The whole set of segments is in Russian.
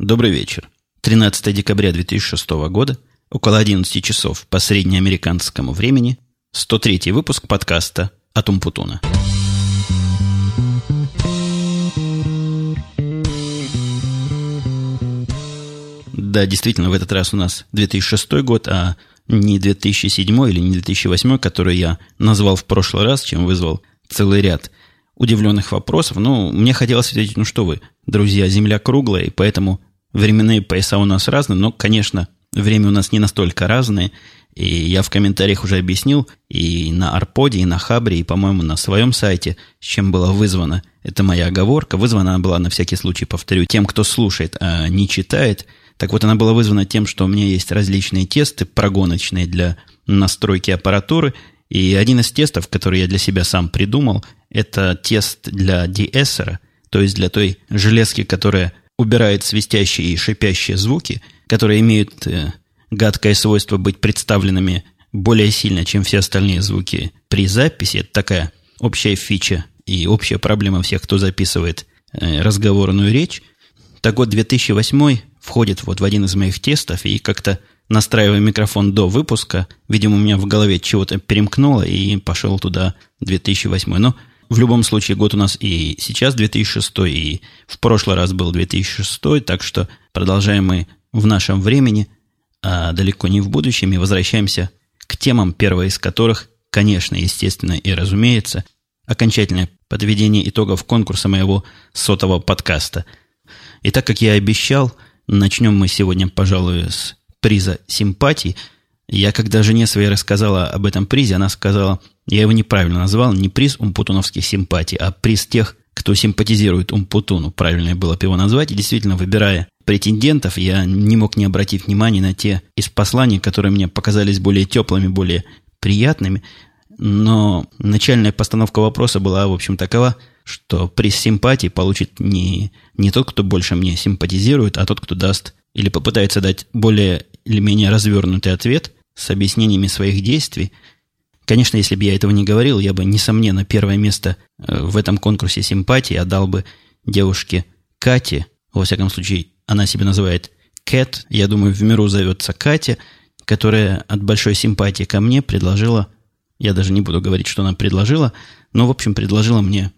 Добрый вечер. 13 декабря 2006 года, около 11 часов по среднеамериканскому времени, 103 выпуск подкаста от Умпутуна. Да, действительно, в этот раз у нас 2006 год, а не 2007 или не 2008, который я назвал в прошлый раз, чем вызвал целый ряд удивленных вопросов. Ну, мне хотелось ответить, ну что вы, друзья, Земля круглая, и поэтому временные пояса у нас разные, но, конечно, время у нас не настолько разное, и я в комментариях уже объяснил и на Арподе, и на Хабре, и, по-моему, на своем сайте, с чем была вызвана эта моя оговорка. Вызвана она была, на всякий случай, повторю, тем, кто слушает, а не читает. Так вот, она была вызвана тем, что у меня есть различные тесты прогоночные для настройки аппаратуры, и один из тестов, который я для себя сам придумал, это тест для деэссера, то есть для той железки, которая убирает свистящие и шипящие звуки, которые имеют э, гадкое свойство быть представленными более сильно, чем все остальные звуки при записи. Это такая общая фича и общая проблема всех, кто записывает э, разговорную речь. Так вот, 2008 входит вот в один из моих тестов, и как-то настраивая микрофон до выпуска, видимо, у меня в голове чего-то перемкнуло, и пошел туда 2008. Но в любом случае, год у нас и сейчас 2006, и в прошлый раз был 2006, так что продолжаем мы в нашем времени, а далеко не в будущем, и возвращаемся к темам, первая из которых, конечно, естественно и разумеется, окончательное подведение итогов конкурса моего сотого подкаста. И так как я обещал, начнем мы сегодня, пожалуй, с приза симпатии – я когда жене своей рассказала об этом призе, она сказала, я его неправильно назвал, не приз умпутуновских симпатий, а приз тех, кто симпатизирует Умпутуну, правильно было бы его назвать. И действительно, выбирая претендентов, я не мог не обратить внимания на те из посланий, которые мне показались более теплыми, более приятными. Но начальная постановка вопроса была, в общем, такова, что приз симпатии получит не, не тот, кто больше мне симпатизирует, а тот, кто даст или попытается дать более или менее развернутый ответ с объяснениями своих действий. Конечно, если бы я этого не говорил, я бы, несомненно, первое место э, в этом конкурсе симпатии отдал бы девушке Кате. Во всяком случае, она себя называет Кэт. Я думаю, в миру зовется Катя, которая от большой симпатии ко мне предложила, я даже не буду говорить, что она предложила, но, в общем, предложила мне,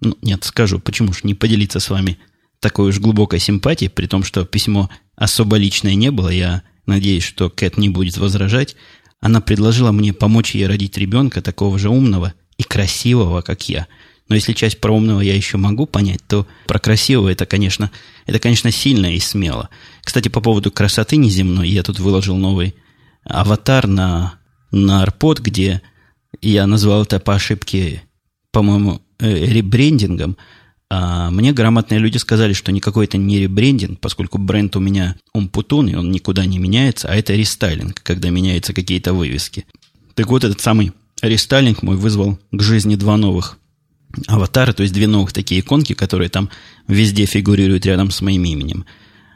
ну, нет, скажу, почему же не поделиться с вами такой уж глубокой симпатией, при том, что письмо особо личное не было, я надеюсь, что Кэт не будет возражать, она предложила мне помочь ей родить ребенка такого же умного и красивого, как я. Но если часть про умного я еще могу понять, то про красивого это, конечно, это, конечно, сильно и смело. Кстати, по поводу красоты неземной, я тут выложил новый аватар на, на Арпод, где я назвал это по ошибке, по-моему, э, ребрендингом – а мне грамотные люди сказали, что никакой это не ребрендинг, поскольку бренд у меня Умпутун, и он никуда не меняется, а это рестайлинг, когда меняются какие-то вывески. Так вот, этот самый рестайлинг мой вызвал к жизни два новых аватара, то есть две новых такие иконки, которые там везде фигурируют рядом с моим именем.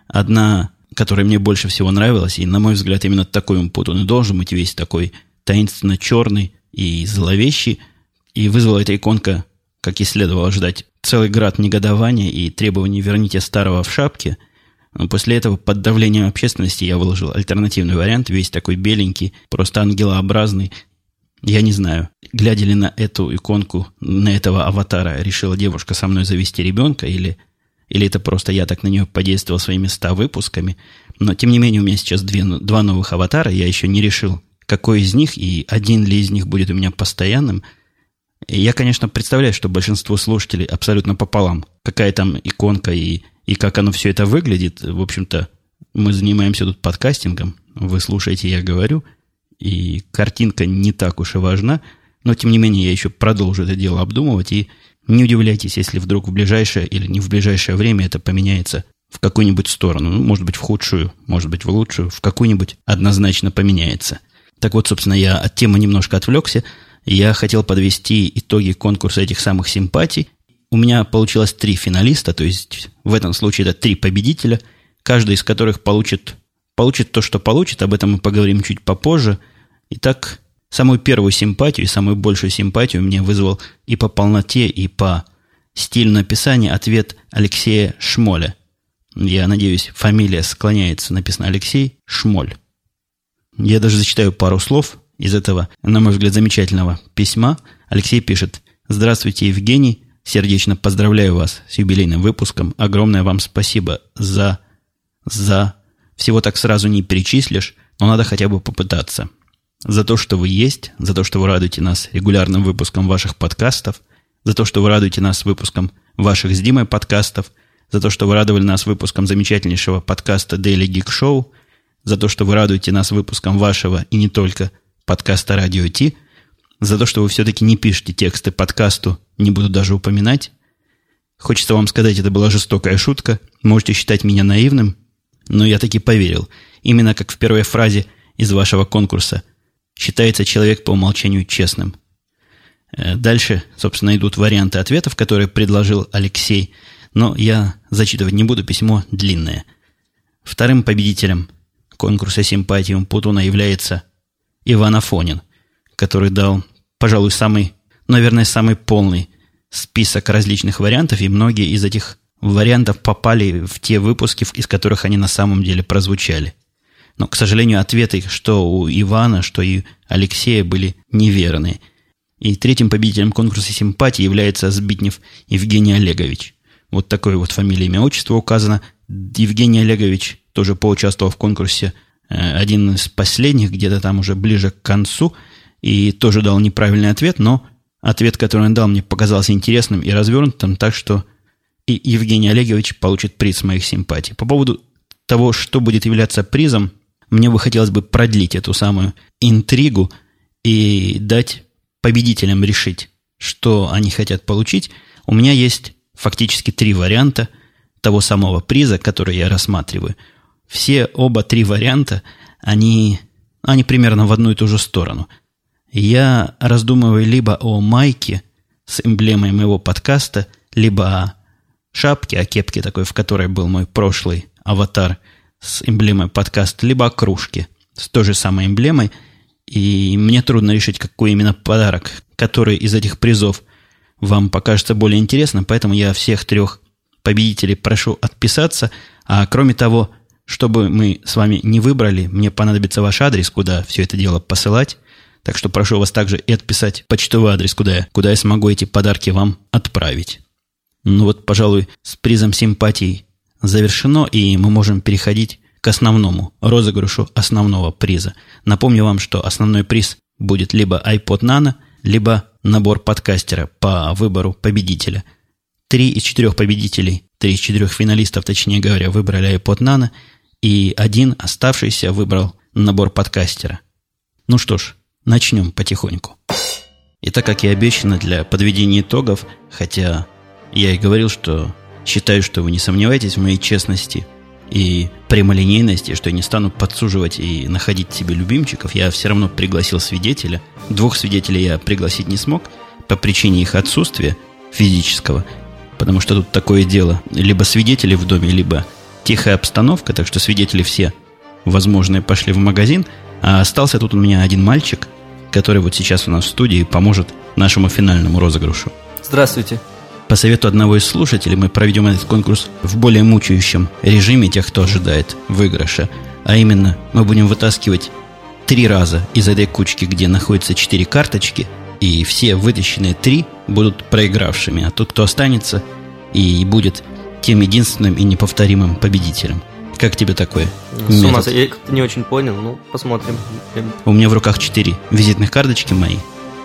Одна, которая мне больше всего нравилась, и, на мой взгляд, именно такой Умпутун и должен быть весь такой таинственно черный и зловещий, и вызвала эта иконка как и следовало ждать, целый град негодования и требований «верните старого в шапке», после этого под давлением общественности я выложил альтернативный вариант, весь такой беленький, просто ангелообразный. Я не знаю, глядя ли на эту иконку, на этого аватара, решила девушка со мной завести ребенка, или, или это просто я так на нее подействовал своими ста выпусками. Но, тем не менее, у меня сейчас две, два новых аватара, я еще не решил, какой из них, и один ли из них будет у меня постоянным – я, конечно, представляю, что большинство слушателей абсолютно пополам. Какая там иконка и, и как оно все это выглядит. В общем-то, мы занимаемся тут подкастингом. Вы слушаете, я говорю. И картинка не так уж и важна. Но, тем не менее, я еще продолжу это дело обдумывать. И не удивляйтесь, если вдруг в ближайшее или не в ближайшее время это поменяется в какую-нибудь сторону. Ну, может быть, в худшую, может быть, в лучшую. В какую-нибудь однозначно поменяется. Так вот, собственно, я от темы немножко отвлекся – я хотел подвести итоги конкурса этих самых симпатий. У меня получилось три финалиста, то есть в этом случае это три победителя, каждый из которых получит, получит то, что получит, об этом мы поговорим чуть попозже. Итак, самую первую симпатию и самую большую симпатию мне вызвал и по полноте, и по стилю написания ответ Алексея Шмоля. Я надеюсь, фамилия склоняется, написано Алексей Шмоль. Я даже зачитаю пару слов из этого, на мой взгляд, замечательного письма. Алексей пишет «Здравствуйте, Евгений. Сердечно поздравляю вас с юбилейным выпуском. Огромное вам спасибо за... за... Всего так сразу не перечислишь, но надо хотя бы попытаться. За то, что вы есть, за то, что вы радуете нас регулярным выпуском ваших подкастов, за то, что вы радуете нас выпуском ваших с Димой подкастов, за то, что вы радовали нас выпуском замечательнейшего подкаста Daily Geek Show, за то, что вы радуете нас выпуском вашего и не только подкаста Radio T, за то, что вы все-таки не пишете тексты подкасту, не буду даже упоминать. Хочется вам сказать, это была жестокая шутка. Можете считать меня наивным, но я таки поверил. Именно как в первой фразе из вашего конкурса. Считается человек по умолчанию честным. Э, дальше, собственно, идут варианты ответов, которые предложил Алексей. Но я зачитывать не буду, письмо длинное. Вторым победителем конкурса симпатии Путуна является Иван Афонин, который дал, пожалуй, самый, наверное, самый полный список различных вариантов, и многие из этих вариантов попали в те выпуски, из которых они на самом деле прозвучали. Но, к сожалению, ответы, что у Ивана, что и Алексея, были неверные. И третьим победителем конкурса симпатии является Збитнев Евгений Олегович. Вот такое вот фамилия, имя, отчество указано. Евгений Олегович тоже поучаствовал в конкурсе один из последних, где-то там уже ближе к концу, и тоже дал неправильный ответ, но ответ, который он дал, мне показался интересным и развернутым, так что и Евгений Олегович получит приз моих симпатий. По поводу того, что будет являться призом, мне бы хотелось бы продлить эту самую интригу и дать победителям решить, что они хотят получить. У меня есть фактически три варианта того самого приза, который я рассматриваю – все оба три варианта, они, они примерно в одну и ту же сторону. Я раздумываю либо о майке с эмблемой моего подкаста, либо о шапке, о кепке такой, в которой был мой прошлый аватар с эмблемой подкаста, либо о кружке с той же самой эмблемой. И мне трудно решить, какой именно подарок, который из этих призов вам покажется более интересным, поэтому я всех трех победителей прошу отписаться. А кроме того, чтобы мы с вами не выбрали, мне понадобится ваш адрес, куда все это дело посылать. Так что прошу вас также и отписать почтовый адрес, куда я, куда я смогу эти подарки вам отправить. Ну вот, пожалуй, с призом симпатий завершено, и мы можем переходить к основному розыгрышу основного приза. Напомню вам, что основной приз будет либо iPod Nano, либо набор подкастера по выбору победителя. Три из четырех победителей, три из четырех финалистов, точнее говоря, выбрали iPod Nano – и один оставшийся выбрал набор подкастера. Ну что ж, начнем потихоньку. И так как и обещано для подведения итогов, хотя я и говорил, что считаю, что вы не сомневаетесь в моей честности и прямолинейности, что я не стану подсуживать и находить себе любимчиков, я все равно пригласил свидетеля. Двух свидетелей я пригласить не смог по причине их отсутствия физического, потому что тут такое дело. Либо свидетели в доме, либо тихая обстановка, так что свидетели все возможные пошли в магазин, а остался тут у меня один мальчик, который вот сейчас у нас в студии поможет нашему финальному розыгрышу. Здравствуйте. По совету одного из слушателей мы проведем этот конкурс в более мучающем режиме тех, кто ожидает выигрыша. А именно, мы будем вытаскивать три раза из этой кучки, где находятся четыре карточки, и все вытащенные три будут проигравшими, а тот, кто останется и будет тем единственным и неповторимым победителем. Как тебе такое? С ума я не очень понял, ну, посмотрим. У меня в руках четыре визитных карточки мои,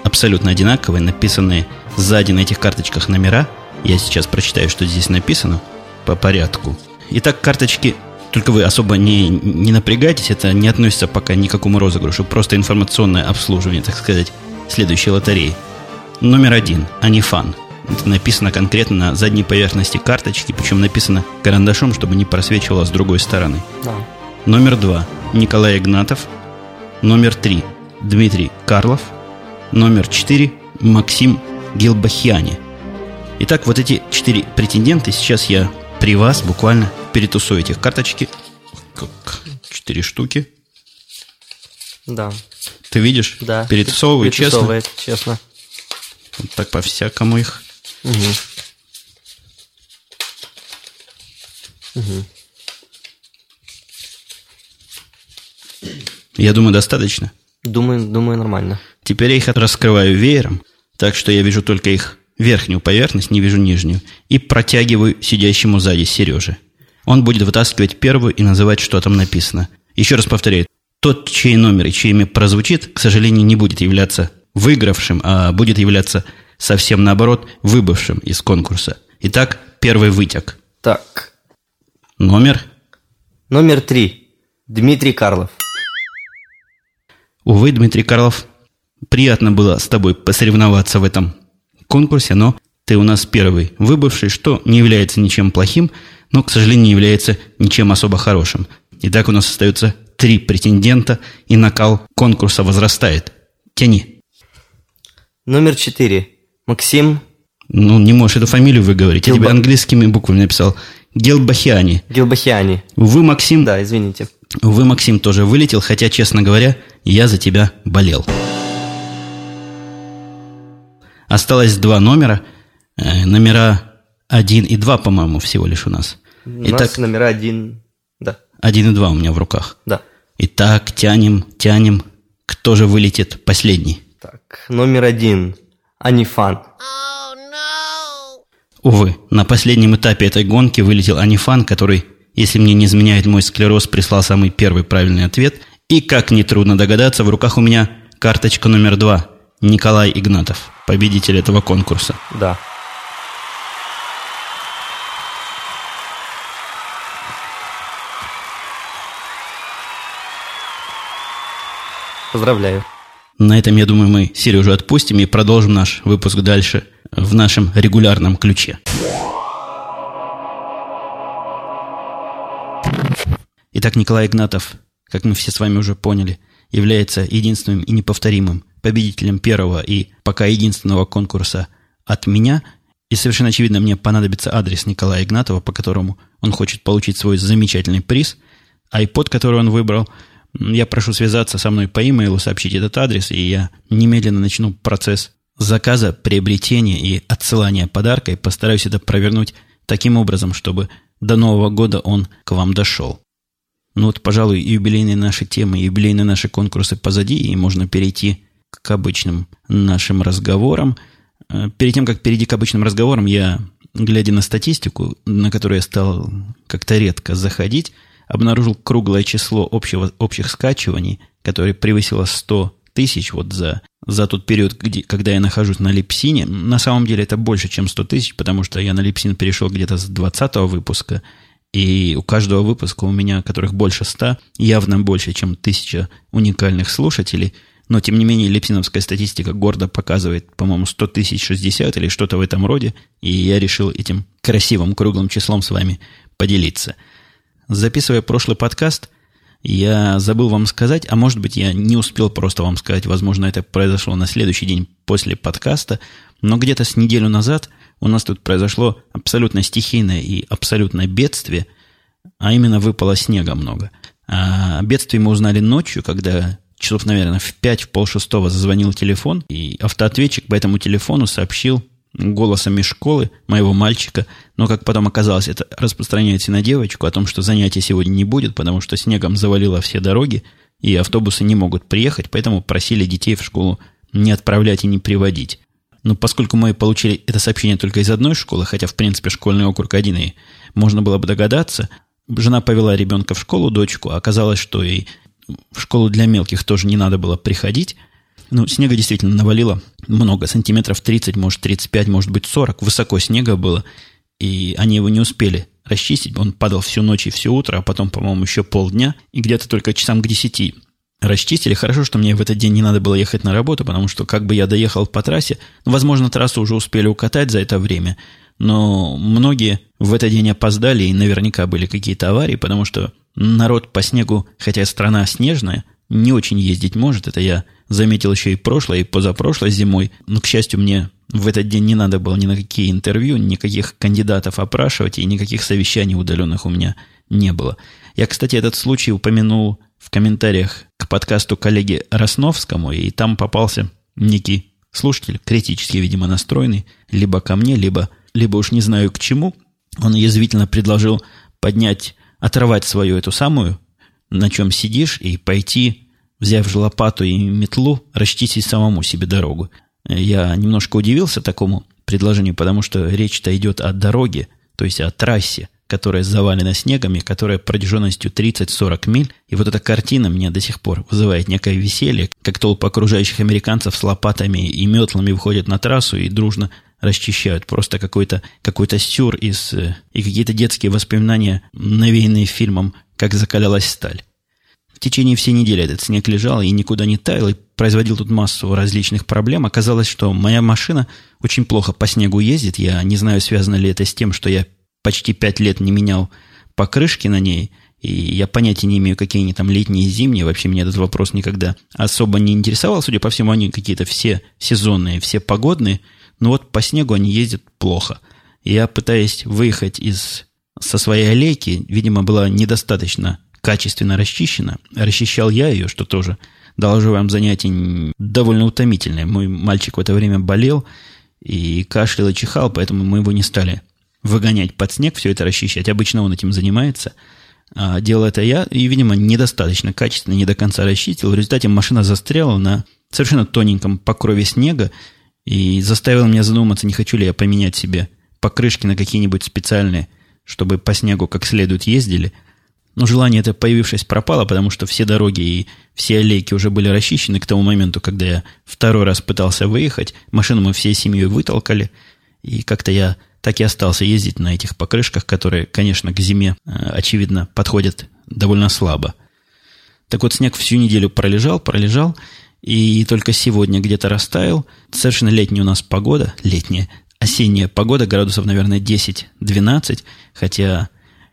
абсолютно одинаковые, написанные сзади на этих карточках номера. Я сейчас прочитаю, что здесь написано по порядку. Итак, карточки, только вы особо не, не напрягайтесь, это не относится пока ни к какому розыгрышу, просто информационное обслуживание, так сказать, следующей лотереи. Номер один. Анифан. Это написано конкретно на задней поверхности карточки, причем написано карандашом, чтобы не просвечивало с другой стороны. Да. Номер два. Николай Игнатов. Номер три. Дмитрий Карлов. Номер четыре. Максим Гилбахьяни. Итак, вот эти четыре претендента. Сейчас я при вас буквально перетусую этих карточки. Как четыре штуки. Да. Ты видишь? Да. Перетусовываю, честно. честно. Вот так по-всякому их Угу. Угу. Я думаю, достаточно. Думаю, думаю, нормально. Теперь я их раскрываю веером, так что я вижу только их верхнюю поверхность, не вижу нижнюю, и протягиваю сидящему сзади Сереже. Он будет вытаскивать первую и называть, что там написано. Еще раз повторяю, тот, чей номер и чье имя прозвучит, к сожалению, не будет являться выигравшим, а будет являться совсем наоборот, выбывшим из конкурса. Итак, первый вытек. Так. Номер? Номер три. Дмитрий Карлов. Увы, Дмитрий Карлов, приятно было с тобой посоревноваться в этом конкурсе, но ты у нас первый выбывший, что не является ничем плохим, но, к сожалению, не является ничем особо хорошим. Итак, у нас остается три претендента, и накал конкурса возрастает. Тяни. Номер четыре. Максим. Ну, не можешь эту фамилию выговорить. Гилба... Я тебе английскими буквами написал. Гелбахиани. Гелбахиани. Вы, Максим... Да, извините. Вы, Максим, тоже вылетел, хотя, честно говоря, я за тебя болел. Осталось два номера. Э, номера один и два, по-моему, всего лишь у нас. У Итак, нас номера один, да. Один и два у меня в руках. Да. Итак, тянем, тянем. Кто же вылетит последний? Так, номер один. Анифан. Oh, no. Увы, на последнем этапе этой гонки вылетел Анифан, который, если мне не изменяет мой склероз, прислал самый первый правильный ответ. И, как нетрудно догадаться, в руках у меня карточка номер два. Николай Игнатов, победитель этого конкурса. Да. Поздравляю. На этом, я думаю, мы Сережу отпустим и продолжим наш выпуск дальше в нашем регулярном ключе. Итак, Николай Игнатов, как мы все с вами уже поняли, является единственным и неповторимым победителем первого и пока единственного конкурса от меня. И совершенно очевидно, мне понадобится адрес Николая Игнатова, по которому он хочет получить свой замечательный приз. iPod, который он выбрал – я прошу связаться со мной по имейлу, сообщить этот адрес, и я немедленно начну процесс заказа, приобретения и отсылания подарка, и постараюсь это провернуть таким образом, чтобы до Нового года он к вам дошел. Ну вот, пожалуй, юбилейные наши темы, юбилейные наши конкурсы позади, и можно перейти к обычным нашим разговорам. Э, перед тем, как перейти к обычным разговорам, я, глядя на статистику, на которую я стал как-то редко заходить, обнаружил круглое число общего, общих скачиваний, которое превысило 100 тысяч вот за, за тот период, где, когда я нахожусь на Липсине. На самом деле это больше, чем 100 тысяч, потому что я на Липсин перешел где-то с 20 выпуска, и у каждого выпуска у меня, которых больше 100, явно больше, чем тысяча уникальных слушателей. Но, тем не менее, липсиновская статистика гордо показывает, по-моему, 100 тысяч 60 или что-то в этом роде. И я решил этим красивым круглым числом с вами поделиться – Записывая прошлый подкаст, я забыл вам сказать, а может быть, я не успел просто вам сказать, возможно, это произошло на следующий день после подкаста, но где-то с неделю назад у нас тут произошло абсолютно стихийное и абсолютное бедствие, а именно выпало снега много. А бедствие мы узнали ночью, когда часов, наверное, в 5, в полшестого зазвонил телефон, и автоответчик по этому телефону сообщил голосом из школы моего мальчика, но, как потом оказалось, это распространяется на девочку о том, что занятий сегодня не будет, потому что снегом завалило все дороги, и автобусы не могут приехать, поэтому просили детей в школу не отправлять и не приводить. Но поскольку мы получили это сообщение только из одной школы, хотя, в принципе, школьный округ один, и можно было бы догадаться, жена повела ребенка в школу, дочку, а оказалось, что и в школу для мелких тоже не надо было приходить, ну, снега действительно навалило много, сантиметров 30, может 35, может быть 40. Высоко снега было, и они его не успели расчистить. Он падал всю ночь и все утро, а потом, по-моему, еще полдня. И где-то только часам к 10 расчистили. Хорошо, что мне в этот день не надо было ехать на работу, потому что как бы я доехал по трассе, ну, возможно, трассу уже успели укатать за это время, но многие в этот день опоздали, и наверняка были какие-то аварии, потому что народ по снегу, хотя страна снежная, не очень ездить может. Это я заметил еще и прошлой, и позапрошлой зимой. Но, к счастью, мне в этот день не надо было ни на какие интервью, никаких кандидатов опрашивать, и никаких совещаний удаленных у меня не было. Я, кстати, этот случай упомянул в комментариях к подкасту коллеги Росновскому, и там попался некий слушатель, критически, видимо, настроенный, либо ко мне, либо, либо уж не знаю к чему. Он язвительно предложил поднять, оторвать свою эту самую, на чем сидишь, и пойти взяв же лопату и метлу, расчистить самому себе дорогу. Я немножко удивился такому предложению, потому что речь-то идет о дороге, то есть о трассе, которая завалена снегами, которая протяженностью 30-40 миль. И вот эта картина меня до сих пор вызывает некое веселье, как толпа окружающих американцев с лопатами и метлами выходят на трассу и дружно расчищают. Просто какой-то какой сюр из... Э, и какие-то детские воспоминания, навеянные фильмом «Как закалялась сталь». В течение всей недели этот снег лежал и никуда не таял, и производил тут массу различных проблем. Оказалось, что моя машина очень плохо по снегу ездит. Я не знаю, связано ли это с тем, что я почти пять лет не менял покрышки на ней, и я понятия не имею, какие они там летние и зимние. Вообще меня этот вопрос никогда особо не интересовал. Судя по всему, они какие-то все сезонные, все погодные. Но вот по снегу они ездят плохо. Я пытаясь выехать из, со своей аллейки, видимо, была недостаточно качественно расчищена. Расчищал я ее, что тоже, доложу вам, занятие довольно утомительное. Мой мальчик в это время болел и кашлял и чихал, поэтому мы его не стали выгонять под снег, все это расчищать. Обычно он этим занимается. А делал это я, и, видимо, недостаточно качественно, не до конца расчистил. В результате машина застряла на совершенно тоненьком покрове снега и заставила меня задуматься, не хочу ли я поменять себе покрышки на какие-нибудь специальные, чтобы по снегу как следует ездили. Но желание это, появившись, пропало, потому что все дороги и все аллейки уже были расчищены к тому моменту, когда я второй раз пытался выехать. Машину мы всей семьей вытолкали, и как-то я так и остался ездить на этих покрышках, которые, конечно, к зиме, э, очевидно, подходят довольно слабо. Так вот, снег всю неделю пролежал, пролежал, и только сегодня где-то растаял. Совершенно летняя у нас погода, летняя, осенняя погода, градусов, наверное, 10-12, хотя,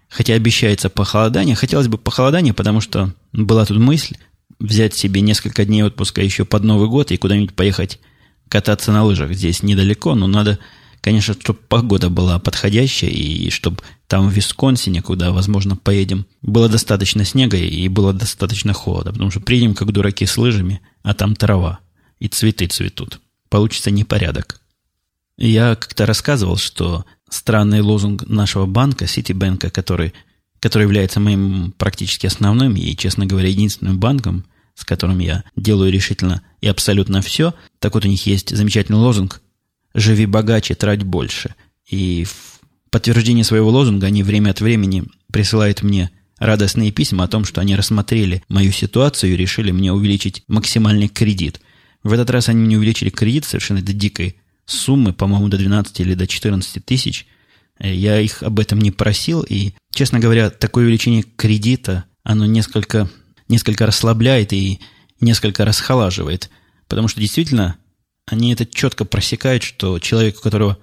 хотя обещается похолодание. Хотелось бы похолодание, потому что была тут мысль взять себе несколько дней отпуска еще под Новый год и куда-нибудь поехать кататься на лыжах. Здесь недалеко, но надо Конечно, чтобы погода была подходящая, и чтобы там в Висконсине, куда, возможно, поедем, было достаточно снега и было достаточно холода. Потому что приедем, как дураки, с лыжами, а там трава, и цветы цветут. Получится непорядок. Я как-то рассказывал, что странный лозунг нашего банка, Ситибанка, который, который является моим практически основным и, честно говоря, единственным банком, с которым я делаю решительно и абсолютно все. Так вот, у них есть замечательный лозунг «Живи богаче, трать больше». И в подтверждение своего лозунга они время от времени присылают мне радостные письма о том, что они рассмотрели мою ситуацию и решили мне увеличить максимальный кредит. В этот раз они мне увеличили кредит совершенно до дикой суммы, по-моему, до 12 или до 14 тысяч. Э, я их об этом не просил, и, честно говоря, такое увеличение кредита, оно несколько, несколько расслабляет и несколько расхолаживает, потому что действительно они это четко просекают, что человек, у которого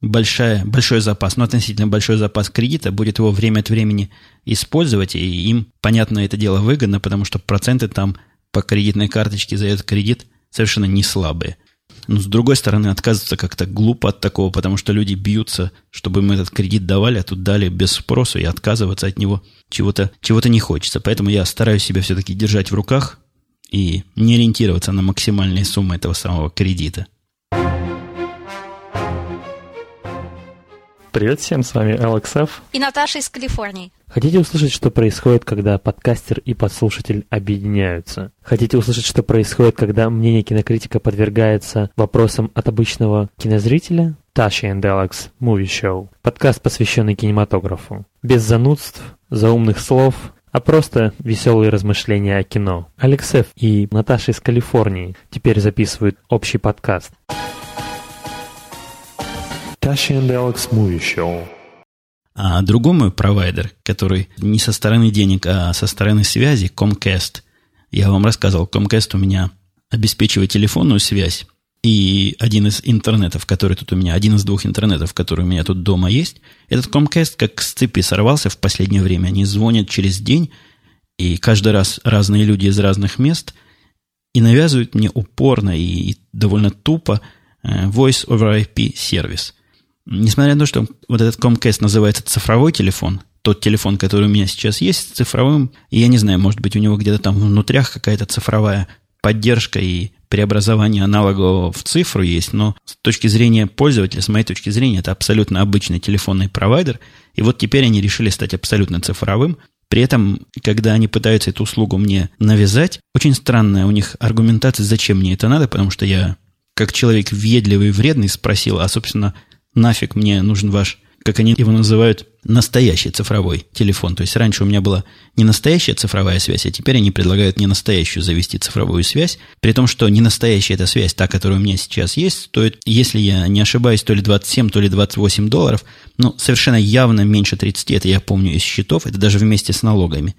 большая, большой запас, ну, относительно большой запас кредита, будет его время от времени использовать, и им, понятно, это дело выгодно, потому что проценты там по кредитной карточке за этот кредит совершенно не слабые. Но, с другой стороны, отказываться как-то глупо от такого, потому что люди бьются, чтобы им этот кредит давали, а тут дали без спросу, и отказываться от него чего-то чего не хочется. Поэтому я стараюсь себя все-таки держать в руках, и не ориентироваться на максимальные суммы этого самого кредита. Привет всем, с вами LXF и Наташа из Калифорнии. Хотите услышать, что происходит, когда подкастер и подслушатель объединяются? Хотите услышать, что происходит, когда мнение кинокритика подвергается вопросам от обычного кинозрителя? Таша and Alex Movie Show. Подкаст, посвященный кинематографу. Без занудств, заумных слов а просто веселые размышления о кино. Алексев и Наташа из Калифорнии теперь записывают общий подкаст. Tasha and Alex Movie Show. А другой мой провайдер, который не со стороны денег, а со стороны связи, Comcast, я вам рассказывал, Comcast у меня обеспечивает телефонную связь, и один из интернетов, который тут у меня, один из двух интернетов, который у меня тут дома есть, этот Comcast как с цепи сорвался в последнее время. Они звонят через день, и каждый раз разные люди из разных мест, и навязывают мне упорно и довольно тупо э, Voice over IP сервис. Несмотря на то, что вот этот Comcast называется цифровой телефон, тот телефон, который у меня сейчас есть, цифровым, я не знаю, может быть, у него где-то там внутрях какая-то цифровая поддержка и преобразование аналогового в цифру есть, но с точки зрения пользователя, с моей точки зрения, это абсолютно обычный телефонный провайдер. И вот теперь они решили стать абсолютно цифровым. При этом, когда они пытаются эту услугу мне навязать, очень странная у них аргументация, зачем мне это надо, потому что я, как человек въедливый и вредный, спросил, а, собственно, нафиг мне нужен ваш как они его называют, настоящий цифровой телефон. То есть раньше у меня была не настоящая цифровая связь, а теперь они предлагают не настоящую завести цифровую связь. При том, что не настоящая эта связь, та, которая у меня сейчас есть, стоит, если я не ошибаюсь, то ли 27, то ли 28 долларов. Ну, совершенно явно меньше 30, это я помню из счетов, это даже вместе с налогами.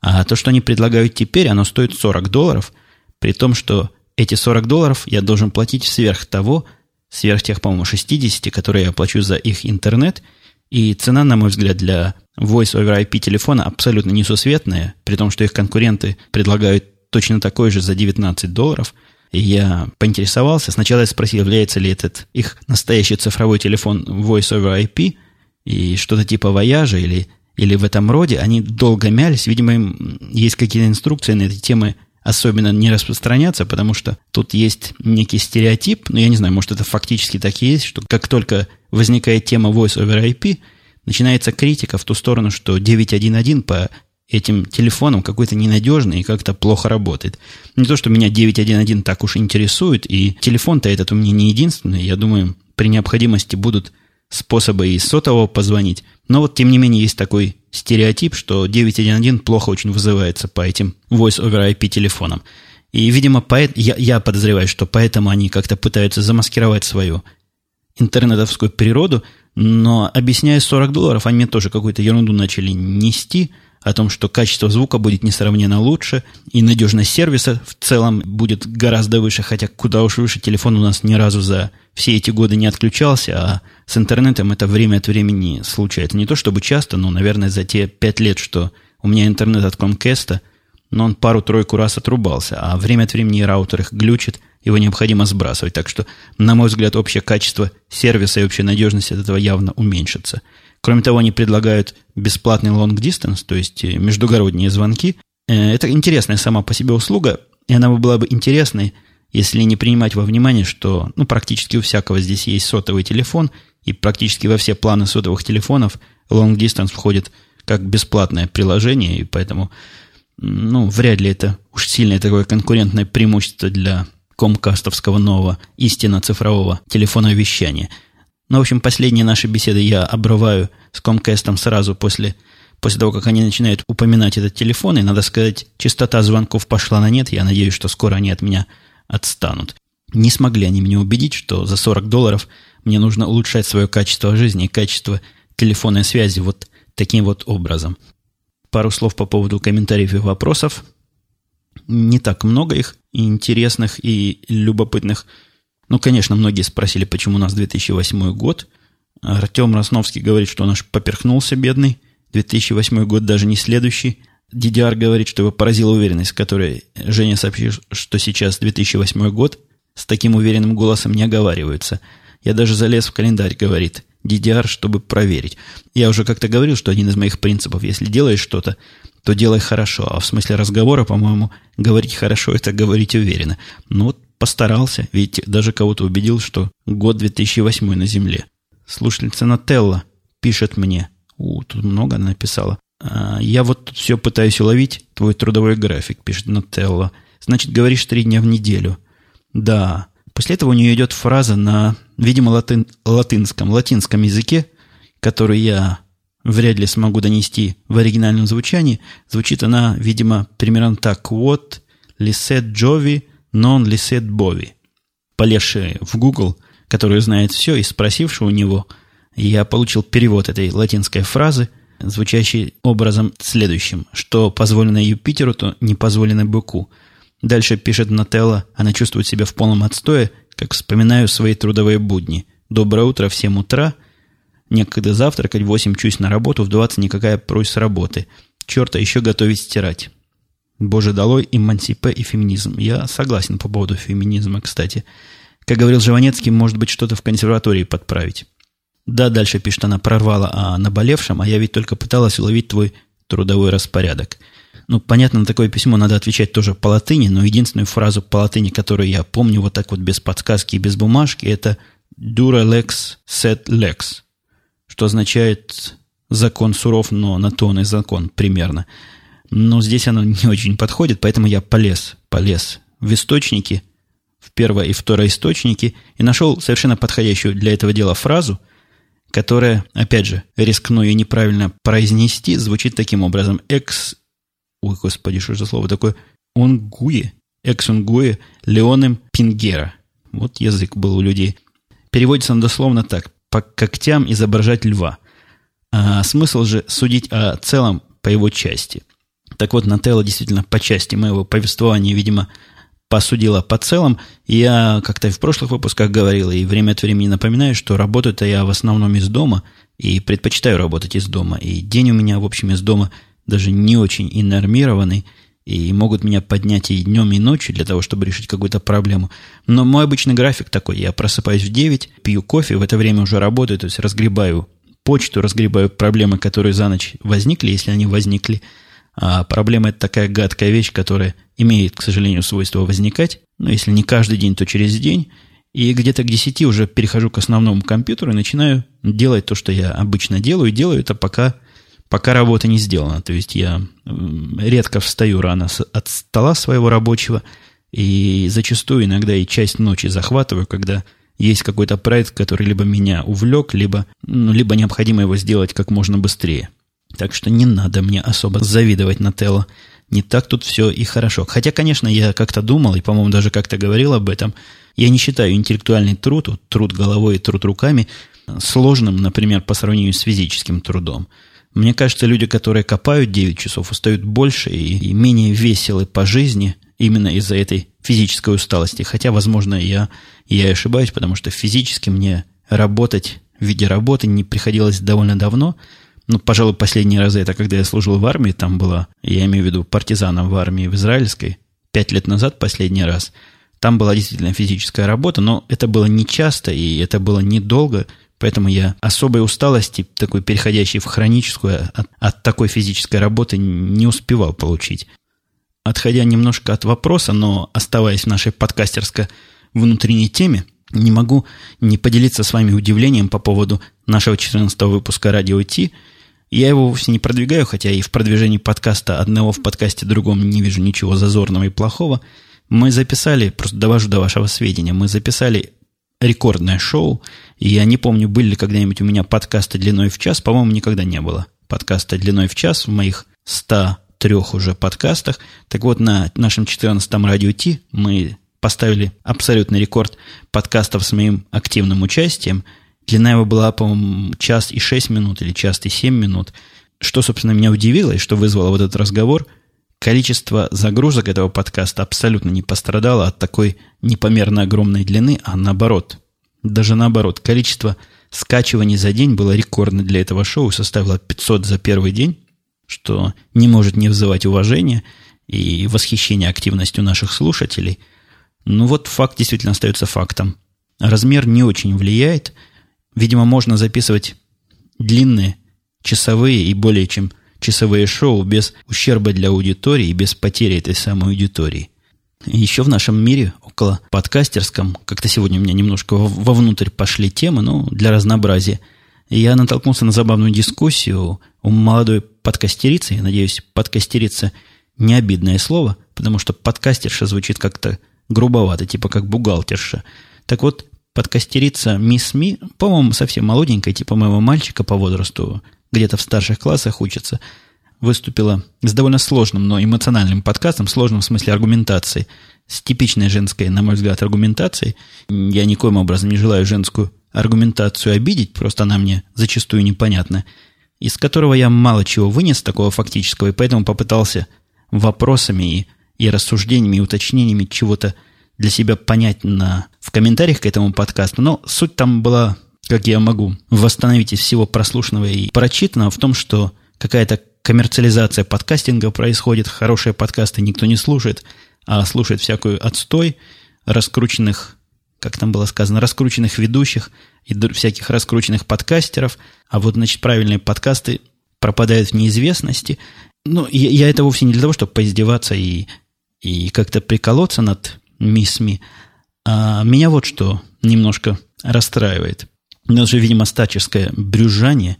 А то, что они предлагают теперь, оно стоит 40 долларов, при том, что эти 40 долларов я должен платить сверх того, сверх тех, по-моему, 60, которые я плачу за их интернет. И цена, на мой взгляд, для Voice over IP телефона абсолютно несусветная, при том, что их конкуренты предлагают точно такой же за 19 долларов. И я поинтересовался. Сначала я спросил, является ли этот их настоящий цифровой телефон Voice over IP и что-то типа Voyage или, или в этом роде. Они долго мялись. Видимо, им есть какие-то инструкции на эти темы особенно не распространяться, потому что тут есть некий стереотип, но я не знаю, может это фактически так и есть, что как только возникает тема Voice over IP, начинается критика в ту сторону, что 9.1.1 по этим телефонам какой-то ненадежный и как-то плохо работает. Не то, что меня 9.1.1 так уж интересует, и телефон-то этот у меня не единственный, я думаю, при необходимости будут способы и сотового позвонить. Но вот, тем не менее, есть такой стереотип, что 9.1.1 плохо очень вызывается по этим Voice over IP телефонам. И, видимо, поэт, я, я подозреваю, что поэтому они как-то пытаются замаскировать свою интернетовскую природу, но объясняя 40 долларов, они мне тоже какую-то ерунду начали нести – о том, что качество звука будет несравненно лучше, и надежность сервиса в целом будет гораздо выше, хотя куда уж выше телефон у нас ни разу за все эти годы не отключался, а с интернетом это время от времени случается. Не то чтобы часто, но, наверное, за те пять лет, что у меня интернет от Comcast, но он пару-тройку раз отрубался, а время от времени раутер их глючит, его необходимо сбрасывать. Так что, на мой взгляд, общее качество сервиса и общая надежность от этого явно уменьшится. Кроме того, они предлагают бесплатный long distance, то есть э, междугородние звонки. Э, это интересная сама по себе услуга, и она была бы интересной, если не принимать во внимание, что ну, практически у всякого здесь есть сотовый телефон, и практически во все планы сотовых телефонов long distance входит как бесплатное приложение, и поэтому ну, вряд ли это уж сильное такое конкурентное преимущество для комкастовского нового истинно цифрового телефона вещания – ну, в общем, последние наши беседы я обрываю с Comcast сразу после, после того, как они начинают упоминать этот телефон. И, надо сказать, частота звонков пошла на нет. Я надеюсь, что скоро они от меня отстанут. Не смогли они меня убедить, что за 40 долларов мне нужно улучшать свое качество жизни и качество телефонной связи вот таким вот образом. Пару слов по поводу комментариев и вопросов. Не так много их, интересных и любопытных. Ну, конечно, многие спросили, почему у нас 2008 год. Артем Росновский говорит, что он аж поперхнулся, бедный. 2008 год даже не следующий. DDR говорит, что его поразила уверенность, с которой Женя сообщил, что сейчас 2008 год. С таким уверенным голосом не оговариваются. Я даже залез в календарь, говорит DDR, чтобы проверить. Я уже как-то говорил, что один из моих принципов, если делаешь что-то, то делай хорошо. А в смысле разговора, по-моему, говорить хорошо – это говорить уверенно. Ну вот Постарался, ведь даже кого-то убедил, что год 2008 на Земле. Слушательница Нателла пишет мне. У, тут много она написала. А, я вот тут все пытаюсь уловить, твой трудовой график, пишет Нателла. Значит, говоришь три дня в неделю. Да. После этого у нее идет фраза на, видимо, латин, латинском, латинском языке, который я вряд ли смогу донести в оригинальном звучании. Звучит она, видимо, примерно так. Вот, лисет Джови non licet bovi. Полезший в Google, который знает все, и спросивший у него, я получил перевод этой латинской фразы, звучащий образом следующим, что позволено Юпитеру, то не позволено быку. Дальше пишет Нателла, она чувствует себя в полном отстое, как вспоминаю свои трудовые будни. Доброе утро, в 7 утра. Некогда завтракать, в 8 чусь на работу, в 20 никакая прось с работы. Черта еще готовить стирать. Боже, долой эмансипе и феминизм. Я согласен по поводу феминизма, кстати. Как говорил Живанецкий, может быть, что-то в консерватории подправить. Да, дальше пишет она, прорвала о наболевшем, а я ведь только пыталась уловить твой трудовой распорядок. Ну, понятно, на такое письмо надо отвечать тоже по латыни, но единственную фразу по латыни, которую я помню вот так вот без подсказки и без бумажки, это «dura lex sed lex», что означает закон суров, но на то он и закон примерно. Но здесь оно не очень подходит, поэтому я полез, полез в источники, в первое и второе источники, и нашел совершенно подходящую для этого дела фразу, которая, опять же, рискну ее неправильно произнести, звучит таким образом. Экс... Ой, господи, что за слово такое? Онгуе. Экс онгуе Леоnem Пингера. Вот язык был у людей. Переводится он дословно так. По когтям изображать льва. А смысл же судить о целом по его части. Так вот, Нателла действительно по части моего повествования, видимо, посудила по целом. Я как-то в прошлых выпусках говорил, и время от времени напоминаю, что работаю-то я в основном из дома, и предпочитаю работать из дома. И день у меня, в общем, из дома даже не очень и и могут меня поднять и днем, и ночью для того, чтобы решить какую-то проблему. Но мой обычный график такой. Я просыпаюсь в 9, пью кофе, в это время уже работаю, то есть разгребаю почту, разгребаю проблемы, которые за ночь возникли, если они возникли. А проблема – это такая гадкая вещь, которая имеет, к сожалению, свойство возникать. Но если не каждый день, то через день. И где-то к 10 уже перехожу к основному компьютеру и начинаю делать то, что я обычно делаю. И делаю это пока, пока работа не сделана. То есть я редко встаю рано от стола своего рабочего. И зачастую иногда и часть ночи захватываю, когда есть какой-то проект, который либо меня увлек, либо, ну, либо необходимо его сделать как можно быстрее. Так что не надо мне особо завидовать на Тело. Не так тут все и хорошо. Хотя, конечно, я как-то думал, и, по-моему, даже как-то говорил об этом. Я не считаю интеллектуальный труд, труд головой и труд руками, сложным, например, по сравнению с физическим трудом. Мне кажется, люди, которые копают 9 часов, устают больше и, и менее веселы по жизни именно из-за этой физической усталости. Хотя, возможно, я, я ошибаюсь, потому что физически мне работать в виде работы не приходилось довольно давно – ну, пожалуй, последние разы это когда я служил в армии, там было, я имею в виду партизаном в армии в израильской, пять лет назад последний раз. Там была действительно физическая работа, но это было не часто и это было недолго, поэтому я особой усталости, такой переходящей в хроническую, от, от такой физической работы не успевал получить. Отходя немножко от вопроса, но оставаясь в нашей подкастерской внутренней теме, не могу не поделиться с вами удивлением по поводу нашего 14 выпуска «Радио Ти», я его вовсе не продвигаю, хотя и в продвижении подкаста одного в подкасте другом не вижу ничего зазорного и плохого. Мы записали, просто довожу до вашего сведения, мы записали рекордное шоу, и я не помню, были ли когда-нибудь у меня подкасты длиной в час, по-моему, никогда не было подкаста длиной в час в моих 103 уже подкастах. Так вот, на нашем 14-м радио Ти мы поставили абсолютный рекорд подкастов с моим активным участием – Длина его была, по-моему, час и шесть минут или час и семь минут. Что, собственно, меня удивило и что вызвало вот этот разговор, количество загрузок этого подкаста абсолютно не пострадало от такой непомерно огромной длины, а наоборот. Даже наоборот, количество скачиваний за день было рекордно для этого шоу, составило 500 за первый день, что не может не вызывать уважения и восхищения активностью наших слушателей. Ну вот факт действительно остается фактом. Размер не очень влияет – Видимо, можно записывать длинные часовые и более чем часовые шоу без ущерба для аудитории и без потери этой самой аудитории. Еще в нашем мире, около подкастерском, как-то сегодня у меня немножко вовнутрь пошли темы, ну, для разнообразия, я натолкнулся на забавную дискуссию у молодой подкастерицы, я надеюсь, подкастерица не обидное слово, потому что подкастерша звучит как-то грубовато, типа как бухгалтерша. Так вот, подкастерица Мисс Ми, по-моему, совсем молоденькая, типа моего мальчика по возрасту, где-то в старших классах учится, выступила с довольно сложным, но эмоциональным подкастом, сложным в смысле аргументации, с типичной женской, на мой взгляд, аргументацией. Я никоим образом не желаю женскую аргументацию обидеть, просто она мне зачастую непонятна, из которого я мало чего вынес такого фактического, и поэтому попытался вопросами и, и рассуждениями, и уточнениями чего-то для себя понять на, в комментариях к этому подкасту. Но суть там была, как я могу восстановить из всего прослушанного и прочитанного, в том, что какая-то коммерциализация подкастинга происходит, хорошие подкасты никто не слушает, а слушает всякую отстой раскрученных, как там было сказано, раскрученных ведущих и всяких раскрученных подкастеров, а вот, значит, правильные подкасты пропадают в неизвестности. Ну, я, я это вовсе не для того, чтобы поиздеваться и, и как-то приколоться над мисс Ми. А меня вот что немножко расстраивает. У нас же, видимо, стаческое брюзжание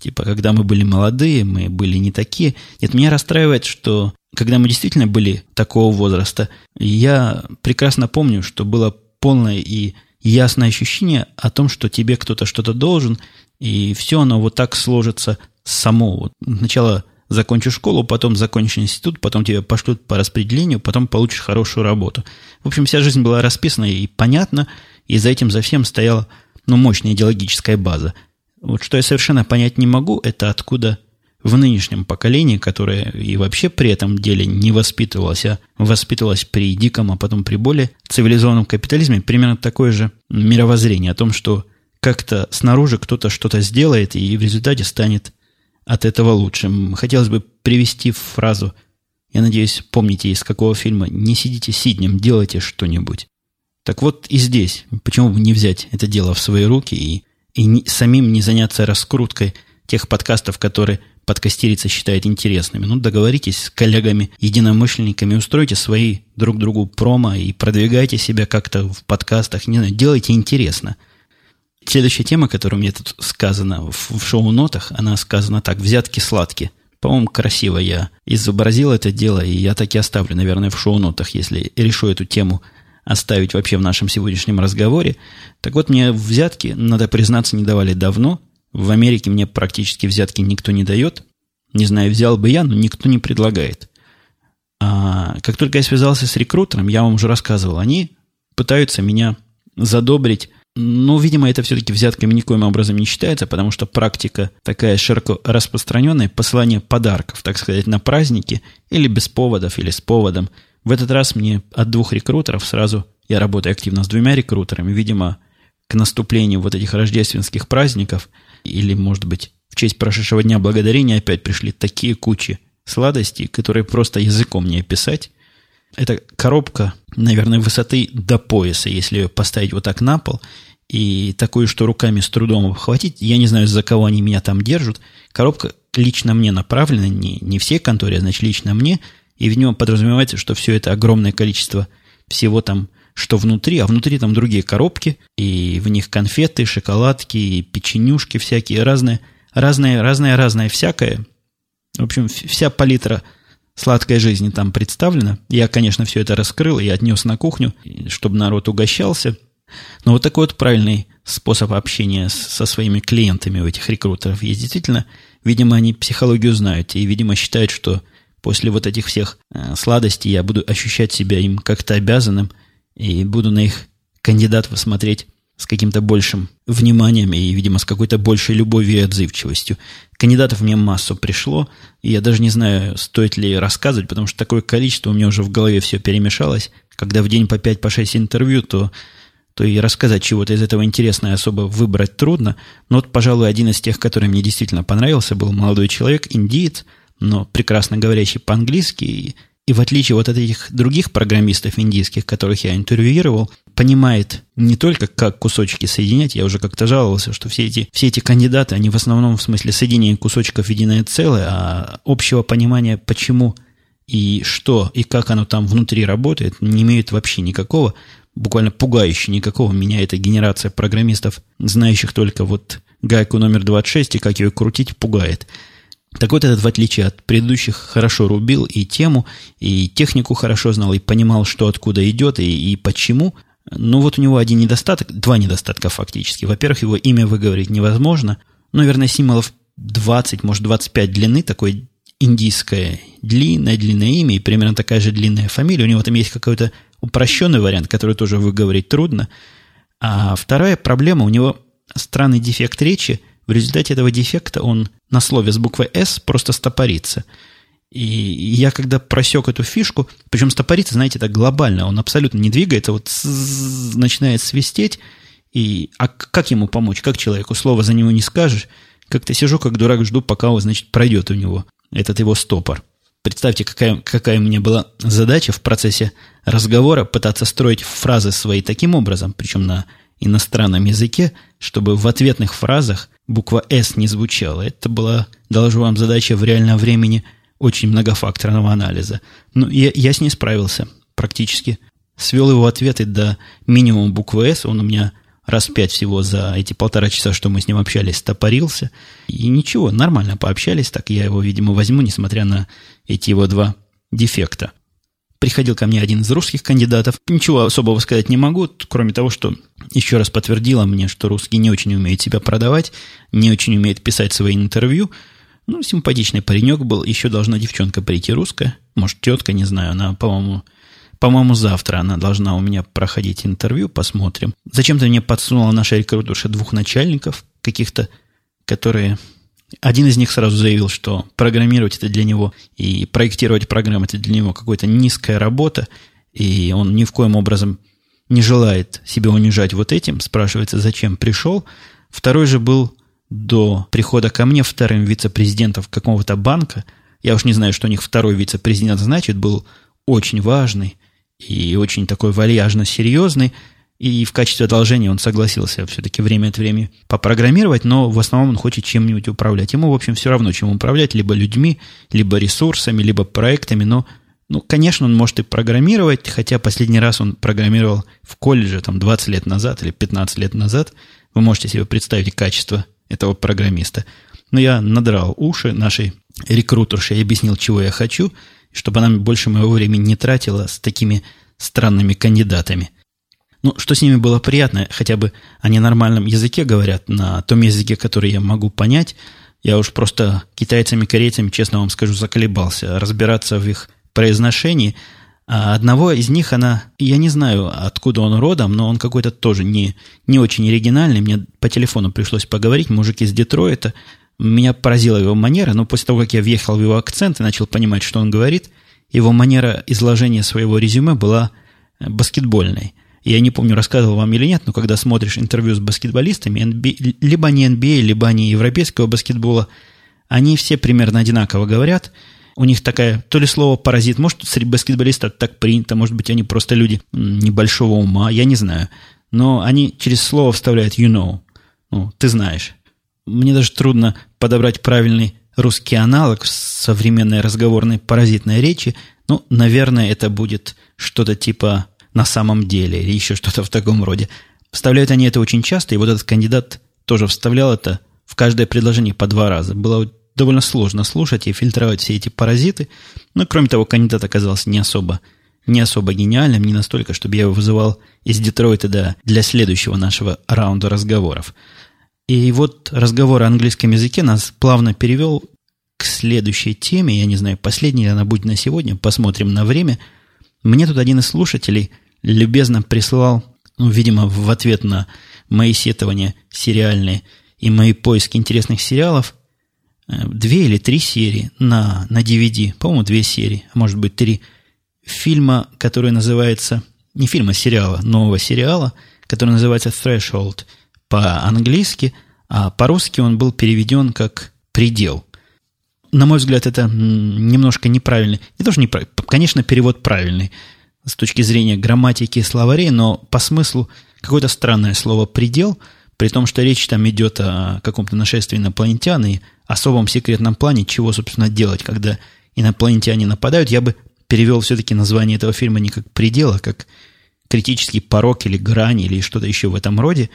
Типа, когда мы были молодые, мы были не такие. Нет, меня расстраивает, что когда мы действительно были такого возраста, я прекрасно помню, что было полное и ясное ощущение о том, что тебе кто-то что-то должен, и все оно вот так сложится само. Вот сначала закончишь школу, потом закончишь институт, потом тебя пошлют по распределению, потом получишь хорошую работу. В общем, вся жизнь была расписана и понятна, и за этим за всем стояла ну, мощная идеологическая база. Вот что я совершенно понять не могу, это откуда в нынешнем поколении, которое и вообще при этом деле не воспитывалось, а воспитывалось при диком, а потом при более цивилизованном капитализме, примерно такое же мировоззрение о том, что как-то снаружи кто-то что-то сделает, и в результате станет от этого лучше. Хотелось бы привести фразу, я надеюсь, помните, из какого фильма «Не сидите сиднем, делайте что-нибудь». Так вот и здесь, почему бы не взять это дело в свои руки и, и не, самим не заняться раскруткой тех подкастов, которые подкастерица считает интересными. Ну, договоритесь с коллегами, единомышленниками, устройте свои друг другу промо и продвигайте себя как-то в подкастах, не знаю, делайте интересно. Следующая тема, которая меня тут сказана в, в шоу-нотах, она сказана так, взятки сладкие. По-моему, красиво я изобразил это дело, и я так и оставлю, наверное, в шоу-нотах, если решу эту тему оставить вообще в нашем сегодняшнем разговоре. Так вот, мне взятки, надо признаться, не давали давно. В Америке мне практически взятки никто не дает. Не знаю, взял бы я, но никто не предлагает. А как только я связался с рекрутером, я вам уже рассказывал, они пытаются меня задобрить. Но, видимо, это все-таки взятками никоим образом не считается, потому что практика такая широко распространенная, посылание подарков, так сказать, на праздники, или без поводов, или с поводом – в этот раз мне от двух рекрутеров сразу, я работаю активно с двумя рекрутерами, видимо, к наступлению вот этих рождественских праздников, или, может быть, в честь прошедшего дня благодарения опять пришли такие кучи сладостей, которые просто языком не описать. Это коробка, наверное, высоты до пояса, если ее поставить вот так на пол, и такую, что руками с трудом обхватить. Я не знаю, за кого они меня там держат. Коробка лично мне направлена, не, не все конторе, а значит, лично мне – и в нем подразумевается, что все это огромное количество всего там, что внутри, а внутри там другие коробки, и в них конфеты, шоколадки, и печенюшки всякие, разные, разные, разное, разное всякое. В общем, вся палитра сладкой жизни там представлена. Я, конечно, все это раскрыл и отнес на кухню, чтобы народ угощался. Но вот такой вот правильный способ общения со своими клиентами у этих рекрутеров есть. Действительно, видимо, они психологию знают и, видимо, считают, что после вот этих всех э, сладостей я буду ощущать себя им как-то обязанным и буду на их кандидатов смотреть с каким-то большим вниманием и, видимо, с какой-то большей любовью и отзывчивостью. Кандидатов мне массу пришло, и я даже не знаю, стоит ли рассказывать, потому что такое количество у меня уже в голове все перемешалось. Когда в день по 5 по 6 интервью, то, то и рассказать чего-то из этого интересного особо выбрать трудно. Но вот, пожалуй, один из тех, который мне действительно понравился, был молодой человек, индиец – но прекрасно говорящий по-английски, и, и в отличие вот от этих других программистов индийских, которых я интервьюировал, понимает не только, как кусочки соединять, я уже как-то жаловался, что все эти, все эти кандидаты, они в основном в смысле соединения кусочков в единое целое, а общего понимания, почему и что, и как оно там внутри работает, не имеют вообще никакого, буквально пугающе никакого. Меня эта генерация программистов, знающих только вот гайку номер 26 и как ее крутить, пугает. Так вот, этот, в отличие от предыдущих, хорошо рубил и тему, и технику хорошо знал, и понимал, что откуда идет, и, и почему. Но вот у него один недостаток, два недостатка фактически. Во-первых, его имя выговорить невозможно. Ну, наверное, символов 20, может, 25 длины, такое индийское длинное, длинное имя, и примерно такая же длинная фамилия. У него там есть какой-то упрощенный вариант, который тоже выговорить трудно. А вторая проблема, у него странный дефект речи – в результате этого дефекта он на слове с буквой «С» просто стопорится. И я когда просек эту фишку, причем стопорится, знаете, это глобально, он абсолютно не двигается, вот начинает свистеть, и, а как ему помочь, как человеку, слово за него не скажешь, как-то сижу как дурак, жду, пока, он, значит, пройдет у него этот его стопор. Представьте, какая, какая у меня была задача в процессе разговора пытаться строить фразы свои таким образом, причем на иностранном языке, чтобы в ответных фразах буква «С» не звучала. Это была, доложу вам, задача в реальном времени очень многофакторного анализа. Но я, я с ней справился практически. Свел его ответы до минимума буквы «С». Он у меня раз пять всего за эти полтора часа, что мы с ним общались, стопорился. И ничего, нормально пообщались, так я его, видимо, возьму, несмотря на эти его два дефекта. Приходил ко мне один из русских кандидатов. Ничего особого сказать не могу, кроме того, что еще раз подтвердила мне, что русский не очень умеет себя продавать, не очень умеет писать свои интервью. Ну, симпатичный паренек был. Еще должна девчонка прийти русская. Может, тетка, не знаю. Она, по-моему, по-моему, завтра она должна у меня проходить интервью. Посмотрим. Зачем-то мне подсунула наша рекрутерша двух начальников каких-то, которые один из них сразу заявил, что программировать это для него и проектировать программы это для него какая-то низкая работа, и он ни в коем образом не желает себя унижать вот этим. Спрашивается, зачем пришел. Второй же был до прихода ко мне вторым вице-президентом какого-то банка. Я уж не знаю, что у них второй вице-президент значит. Был очень важный и очень такой вальяжно серьезный. И в качестве одолжения он согласился все-таки время от времени попрограммировать, но в основном он хочет чем-нибудь управлять. Ему, в общем, все равно, чем управлять, либо людьми, либо ресурсами, либо проектами, но, ну, конечно, он может и программировать, хотя последний раз он программировал в колледже там 20 лет назад или 15 лет назад. Вы можете себе представить качество этого программиста. Но я надрал уши нашей рекрутерши и объяснил, чего я хочу, чтобы она больше моего времени не тратила с такими странными кандидатами – ну, что с ними было приятно, хотя бы они нормальном языке говорят, на том языке, который я могу понять. Я уж просто китайцами, корейцами, честно вам скажу, заколебался разбираться в их произношении. А одного из них она, я не знаю, откуда он родом, но он какой-то тоже не, не очень оригинальный. Мне по телефону пришлось поговорить, мужик из Детройта. Меня поразила его манера, но после того, как я въехал в его акцент и начал понимать, что он говорит, его манера изложения своего резюме была баскетбольной – я не помню, рассказывал вам или нет, но когда смотришь интервью с баскетболистами, NBA, либо они NBA, либо они европейского баскетбола, они все примерно одинаково говорят. У них такая, то ли слово паразит, может, среди баскетболистов так принято, может быть, они просто люди небольшого ума, я не знаю. Но они через слово вставляют you know, ну, ты знаешь. Мне даже трудно подобрать правильный русский аналог современной разговорной паразитной речи. Ну, наверное, это будет что-то типа на самом деле, или еще что-то в таком роде. Вставляют они это очень часто, и вот этот кандидат тоже вставлял это в каждое предложение по два раза. Было довольно сложно слушать и фильтровать все эти паразиты. Но, кроме того, кандидат оказался не особо, не особо гениальным, не настолько, чтобы я его вызывал из Детройта до, для следующего нашего раунда разговоров. И вот разговор о английском языке нас плавно перевел к следующей теме. Я не знаю, последняя ли она будет на сегодня. Посмотрим на время – мне тут один из слушателей любезно прислал, ну, видимо, в ответ на мои сетования сериальные и мои поиски интересных сериалов, две или три серии на, на DVD, по-моему, две серии, а может быть три, фильма, который называется, не фильма, а сериала, нового сериала, который называется Threshold. По-английски, а по-русски он был переведен как «Предел» на мой взгляд, это немножко неправильный. Не то, что неправильный, конечно, перевод правильный с точки зрения грамматики и словарей, но по смыслу какое-то странное слово «предел», при том, что речь там идет о каком-то нашествии инопланетян и особом секретном плане, чего, собственно, делать, когда инопланетяне нападают, я бы перевел все-таки название этого фильма не как «предел», а как критический порог или грань или что-то еще в этом роде.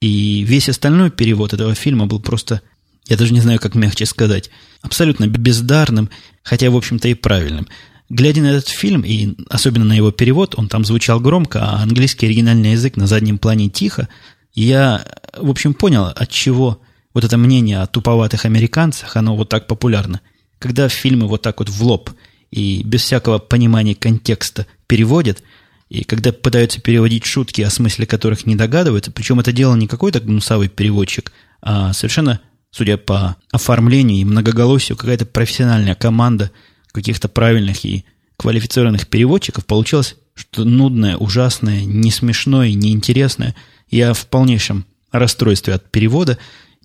И весь остальной перевод этого фильма был просто я даже не знаю, как мягче сказать, абсолютно бездарным, хотя, в общем-то, и правильным. Глядя на этот фильм, и особенно на его перевод, он там звучал громко, а английский оригинальный язык на заднем плане тихо, я, в общем, понял, от чего вот это мнение о туповатых американцах, оно вот так популярно. Когда фильмы вот так вот в лоб и без всякого понимания контекста переводят, и когда пытаются переводить шутки, о смысле которых не догадываются, причем это делал не какой-то гнусавый переводчик, а совершенно судя по оформлению и многоголосию, какая-то профессиональная команда каких-то правильных и квалифицированных переводчиков, получилось что нудное, ужасное, не смешное, неинтересное. Я в полнейшем расстройстве от перевода.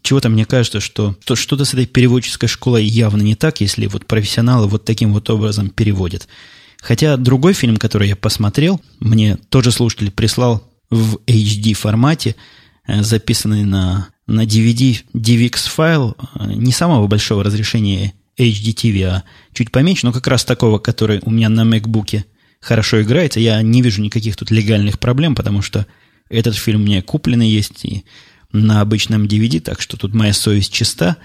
Чего-то мне кажется, что что-то с этой переводческой школой явно не так, если вот профессионалы вот таким вот образом переводят. Хотя другой фильм, который я посмотрел, мне тоже слушатель прислал в HD формате, э, записанный на на DVD DivX файл э, не самого большого разрешения HDTV, а чуть поменьше, но как раз такого, который у меня на MacBook хорошо играется. Я не вижу никаких тут легальных проблем, потому что Этот фильм мне купленный есть и на обычном DVD, так что тут моя совесть чиста.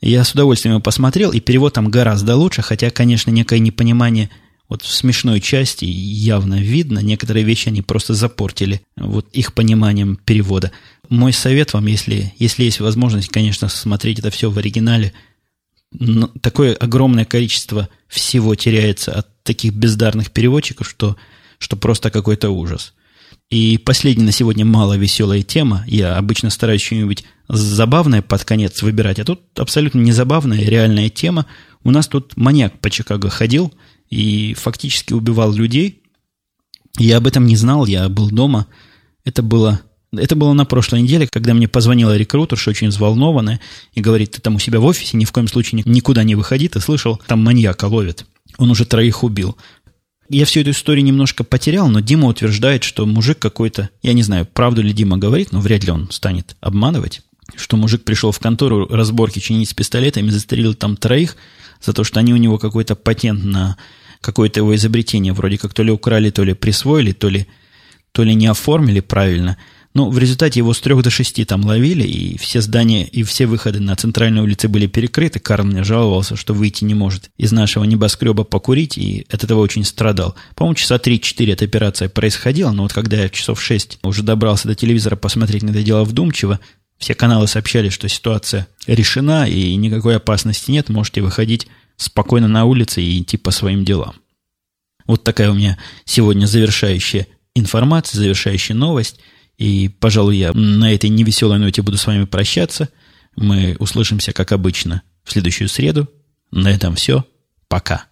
Я с удовольствием его посмотрел, и перевод там гораздо лучше, хотя, конечно, некое непонимание вот в смешной части явно видно. Некоторые вещи они просто запортили вот их пониманием перевода. Мой совет вам, если, если есть возможность, конечно, смотреть это все в оригинале. Но такое огромное количество всего теряется от таких бездарных переводчиков, что, что просто какой-то ужас. И последняя на сегодня мало веселая тема. Я обычно стараюсь что-нибудь забавное под конец выбирать, а тут абсолютно не забавная, реальная тема. У нас тут маньяк по Чикаго ходил и фактически убивал людей. Я об этом не знал, я был дома. Это было, это было на прошлой неделе, когда мне позвонила рекрутерша, очень взволнованная, и говорит, ты там у себя в офисе ни в коем случае никуда не выходи, ты слышал, там маньяка ловят. Он уже троих убил. Я всю эту историю немножко потерял, но Дима утверждает, что мужик какой-то, я не знаю, правду ли Дима говорит, но вряд ли он станет обманывать, что мужик пришел в контору разборки чинить с пистолетами, застрелил там троих за то, что они у него какой-то патент на какое-то его изобретение вроде как то ли украли, то ли присвоили, то ли, то ли не оформили правильно – ну, в результате его с трех до шести там ловили, и все здания и все выходы на центральной улице были перекрыты. Карл мне жаловался, что выйти не может из нашего небоскреба покурить, и от этого очень страдал. По-моему, часа три-четыре эта операция происходила, но вот когда я часов шесть уже добрался до телевизора посмотреть на это дело вдумчиво, все каналы сообщали, что ситуация решена и никакой опасности нет, можете выходить спокойно на улице и идти по своим делам. Вот такая у меня сегодня завершающая информация, завершающая новость – и, пожалуй, я на этой невеселой ноте буду с вами прощаться. Мы услышимся, как обычно, в следующую среду. На этом все. Пока.